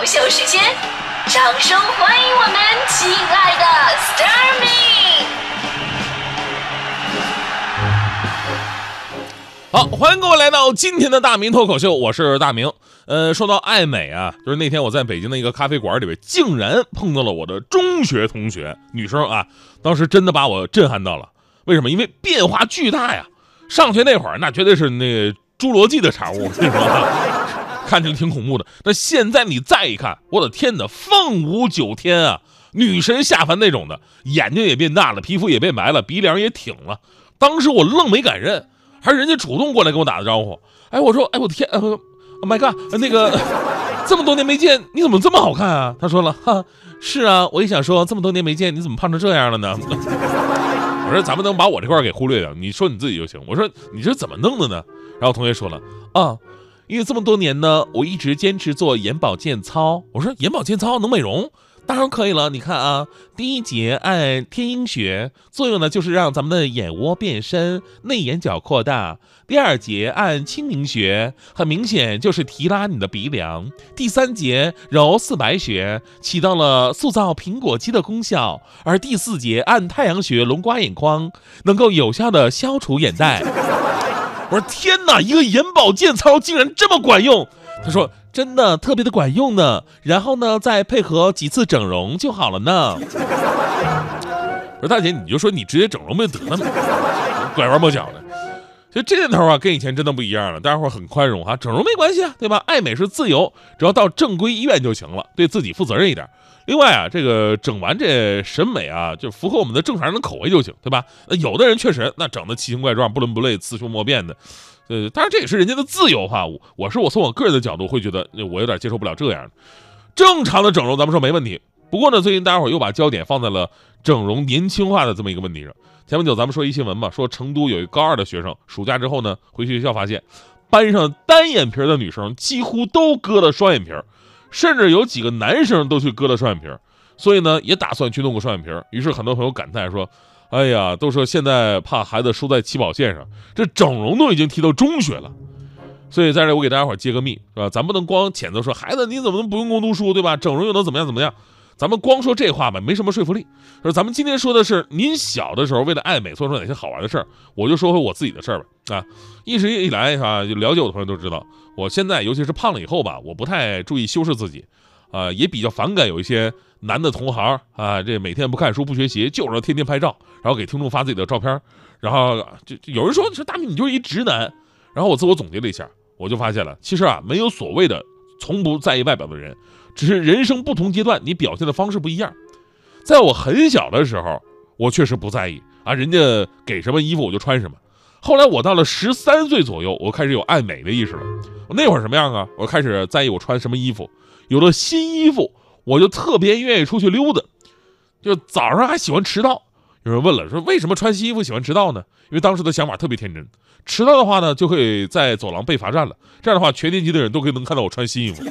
明脱口秀时间，掌声欢迎我们亲爱的 s t a r m y 好，欢迎各位来到今天的大明脱口秀，我是大明。呃，说到爱美啊，就是那天我在北京的一个咖啡馆里边，竟然碰到了我的中学同学，女生啊，当时真的把我震撼到了。为什么？因为变化巨大呀。上学那会儿，那绝对是那侏罗纪的产物，是吧？看着挺恐怖的。那现在你再一看，我的天哪，凤舞九天啊，女神下凡那种的，眼睛也变大了，皮肤也变白了，鼻梁也挺了。当时我愣没敢认，还是人家主动过来跟我打的招呼。哎，我说，哎，我的天，呃，Oh my god，那个这么多年没见，你怎么这么好看啊？他说了，哈，是啊，我也想说，这么多年没见，你怎么胖成这样了呢？我说咱们能把我这块给忽略掉，你说你自己就行。我说你这怎么弄的呢？然后同学说了啊，因为这么多年呢，我一直坚持做眼保健操。我说眼保健操能美容？当然可以了。你看啊，第一节按天鹰穴，作用呢就是让咱们的眼窝变深，内眼角扩大。第二节按清明穴，很明显就是提拉你的鼻梁。第三节揉四白穴，起到了塑造苹果肌的功效。而第四节按太阳穴、龙刮眼眶，能够有效的消除眼袋。我说天哪，一个眼保健操竟然这么管用！他说真的特别的管用呢。然后呢，再配合几次整容就好了呢。我说大姐，你就说你直接整容不就得了吗？拐弯抹角的。这年头啊，跟以前真的不一样了，大家伙很宽容哈，整容没关系啊，对吧？爱美是自由，只要到正规医院就行了，对自己负责任一点。另外啊，这个整完这审美啊，就符合我们的正常人的口味就行，对吧？那有的人确实那整的奇形怪状、不伦不类、雌雄莫辨的，呃，当然这也是人家的自由哈。我我是我从我个人的角度会觉得，我有点接受不了这样的。正常的整容咱们说没问题，不过呢，最近大家伙又把焦点放在了整容年轻化的这么一个问题上。前不久咱们说一新闻嘛，说成都有一高二的学生，暑假之后呢，回去学校发现，班上单眼皮的女生几乎都割了双眼皮，甚至有几个男生都去割了双眼皮，所以呢，也打算去弄个双眼皮。于是很多朋友感叹说：“哎呀，都说现在怕孩子输在起跑线上，这整容都已经提到中学了。”所以在这我给大家伙揭个密，是吧？咱不能光谴责说孩子你怎么能不用功读书，对吧？整容又能怎么样怎么样？咱们光说这话吧，没什么说服力。说咱们今天说的是您小的时候为了爱美做出哪些好玩的事儿，我就说回我自己的事儿吧。啊，一直以来啊，就了解我的朋友都知道，我现在尤其是胖了以后吧，我不太注意修饰自己，啊，也比较反感有一些男的同行啊，这每天不看书不学习，就知道天天拍照，然后给听众发自己的照片，然后就有人说说大明你就是一直男，然后我自我总结了一下，我就发现了，其实啊，没有所谓的从不在意外表的人。只是人生不同阶段，你表现的方式不一样。在我很小的时候，我确实不在意啊，人家给什么衣服我就穿什么。后来我到了十三岁左右，我开始有爱美的意识了。我那会儿什么样啊？我开始在意我穿什么衣服。有了新衣服，我就特别愿意出去溜达。就早上还喜欢迟到。有人问了，说为什么穿新衣服喜欢迟到呢？因为当时的想法特别天真，迟到的话呢，就可以在走廊被罚站了。这样的话，全年级的人都可以能看到我穿新衣服。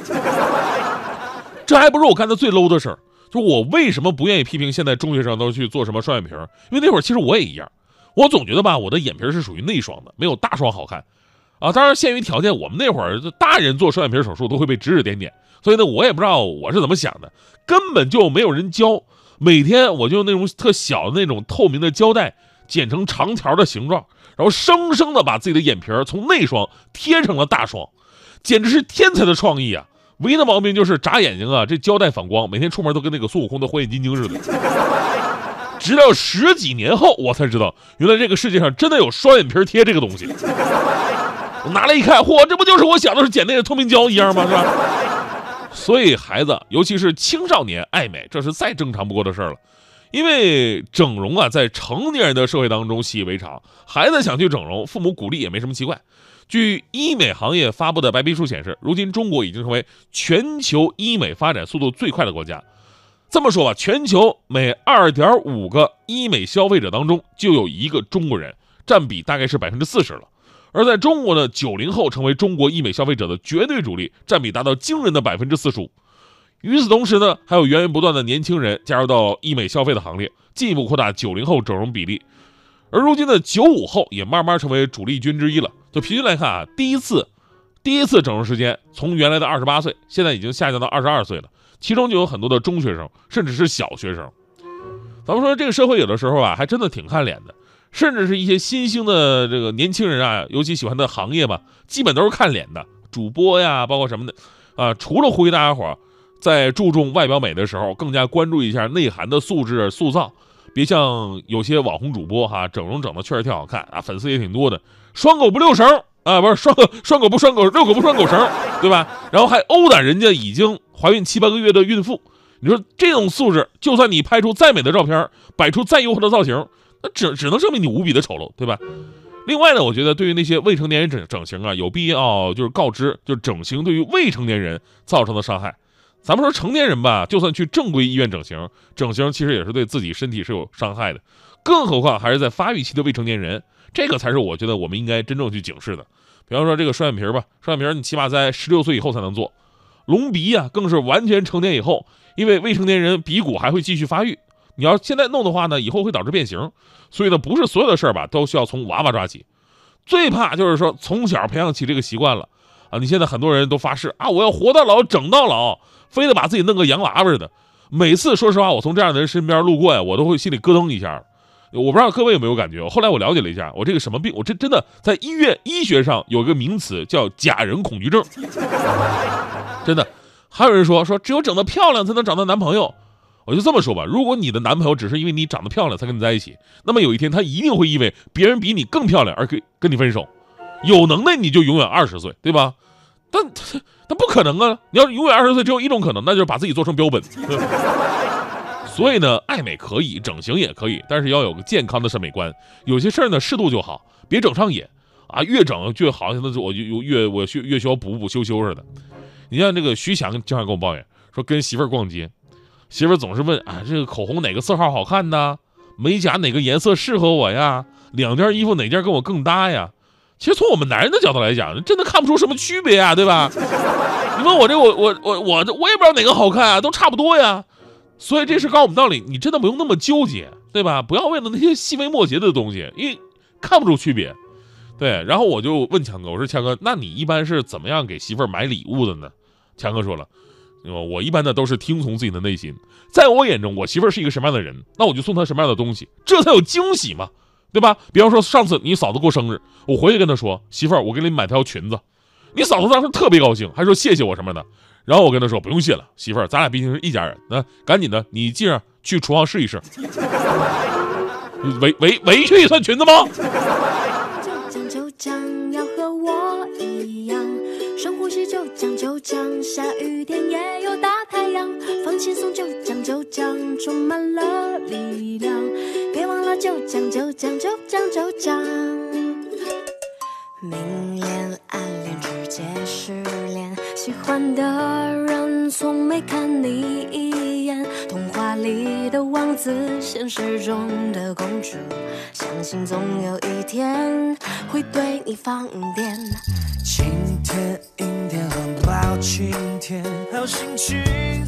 这还不是我干的最 low 的事儿，就我为什么不愿意批评现在中学生都去做什么双眼皮？因为那会儿其实我也一样，我总觉得吧，我的眼皮是属于内双的，没有大双好看，啊，当然限于条件，我们那会儿大人做双眼皮手术都会被指指点点，所以呢，我也不知道我是怎么想的，根本就没有人教，每天我就用那种特小的那种透明的胶带剪成长条的形状，然后生生的把自己的眼皮从内双贴成了大双，简直是天才的创意啊！唯一的毛病就是眨眼睛啊，这胶带反光，每天出门都跟那个孙悟空的火眼金睛似的。直到十几年后，我才知道，原来这个世界上真的有双眼皮贴这个东西。我拿来一看，嚯，这不就是我小的时候捡那个透明胶一样吗？是吧？所以孩子，尤其是青少年爱美，这是再正常不过的事儿了。因为整容啊，在成年人的社会当中习以为常，孩子想去整容，父母鼓励也没什么奇怪。据医美行业发布的白皮书显示，如今中国已经成为全球医美发展速度最快的国家。这么说吧，全球每二点五个医美消费者当中就有一个中国人，占比大概是百分之四十了。而在中国呢，九零后成为中国医美消费者的绝对主力，占比达到惊人的百分之四十五。与此同时呢，还有源源不断的年轻人加入到医美消费的行列，进一步扩大九零后整容比例。而如今的九五后也慢慢成为主力军之一了。就平均来看啊，第一次第一次整容时间从原来的二十八岁，现在已经下降到二十二岁了，其中就有很多的中学生，甚至是小学生。咱们说这个社会有的时候啊，还真的挺看脸的，甚至是一些新兴的这个年轻人啊，尤其喜欢的行业吧，基本都是看脸的，主播呀，包括什么的，啊，除了呼吁大家伙在注重外表美的时候，更加关注一下内涵的素质塑造，别像有些网红主播哈，整容整的确实挺好看啊，粉丝也挺多的，双狗不遛绳啊，不是双双狗不拴狗，遛狗不拴狗绳，对吧？然后还殴打人家已经怀孕七八个月的孕妇。你说这种素质，就算你拍出再美的照片，摆出再诱惑的造型，那只只能证明你无比的丑陋，对吧？另外呢，我觉得对于那些未成年人整整形啊，有必要就是告知，就是整形对于未成年人造成的伤害。咱们说成年人吧，就算去正规医院整形，整形其实也是对自己身体是有伤害的，更何况还是在发育期的未成年人，这个才是我觉得我们应该真正去警示的。比方说这个双眼皮吧，双眼皮你起码在十六岁以后才能做，隆鼻呀，更是完全成年以后。因为未成年人鼻骨还会继续发育，你要现在弄的话呢，以后会导致变形，所以呢，不是所有的事儿吧都需要从娃娃抓起，最怕就是说从小培养起这个习惯了啊！你现在很多人都发誓啊，我要活到老整到老，非得把自己弄个洋娃娃似的。每次说实话，我从这样的人身边路过呀，我都会心里咯噔一下。我不知道各位有没有感觉？后来我了解了一下，我这个什么病，我这真的在医院医学上有个名词叫假人恐惧症，真的。还有人说说只有整得漂亮才能找到男朋友，我就这么说吧，如果你的男朋友只是因为你长得漂亮才跟你在一起，那么有一天他一定会因为别人比你更漂亮而跟跟你分手。有能耐你就永远二十岁，对吧？但但不可能啊！你要永远二十岁，只有一种可能，那就是把自己做成标本。所以呢，爱美可以，整形也可以，但是要有个健康的审美观。有些事儿呢，适度就好，别整上瘾啊！越整就好像那我就越我越越需要补补修修似的。你像这个徐强经常跟我抱怨说，跟媳妇儿逛街，媳妇总是问啊，这个口红哪个色号好看呢？美甲哪个颜色适合我呀？两件衣服哪件跟我更搭呀？其实从我们男人的角度来讲，真的看不出什么区别啊，对吧？你问我这我我我我我也不知道哪个好看啊，都差不多呀。所以这事告诉我们道理，你真的不用那么纠结，对吧？不要为了那些细微末节的东西，因为看不出区别。对，然后我就问强哥，我说强哥，那你一般是怎么样给媳妇儿买礼物的呢？强哥说了，我一般呢都是听从自己的内心，在我眼中，我媳妇儿是一个什么样的人，那我就送她什么样的东西，这才有惊喜嘛，对吧？比方说上次你嫂子过生日，我回去跟她说，媳妇儿，我给你买条裙子，你嫂子当时特别高兴，还说谢谢我什么的。然后我跟她说，不用谢了，媳妇儿，咱俩毕竟是一家人，那赶紧的，你进上去厨房试一试，围围围裙也算裙子吗？就将要和我一样就讲就讲下雨天也有大太阳，放轻松就讲就讲，充满了力量。别忘了就讲就讲就讲就讲。明恋暗恋直接失恋，喜欢的人从没看你一眼。童话里的王子，现实中的公主，相信总有一天会对你放电。晴天阴晴天，好心情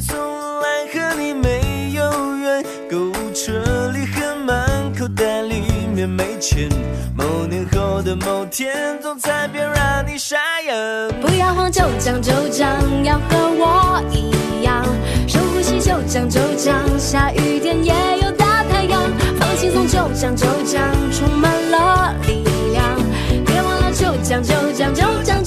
从来和你没有缘。购物车里很满，口袋里面没钱。某年后的某天，总裁别让你傻眼。不要慌，就讲就讲，要和我一样，深呼吸就讲就讲，下雨天也有大太阳。放轻松就讲就讲，充满了力量。别忘了就讲就讲就讲。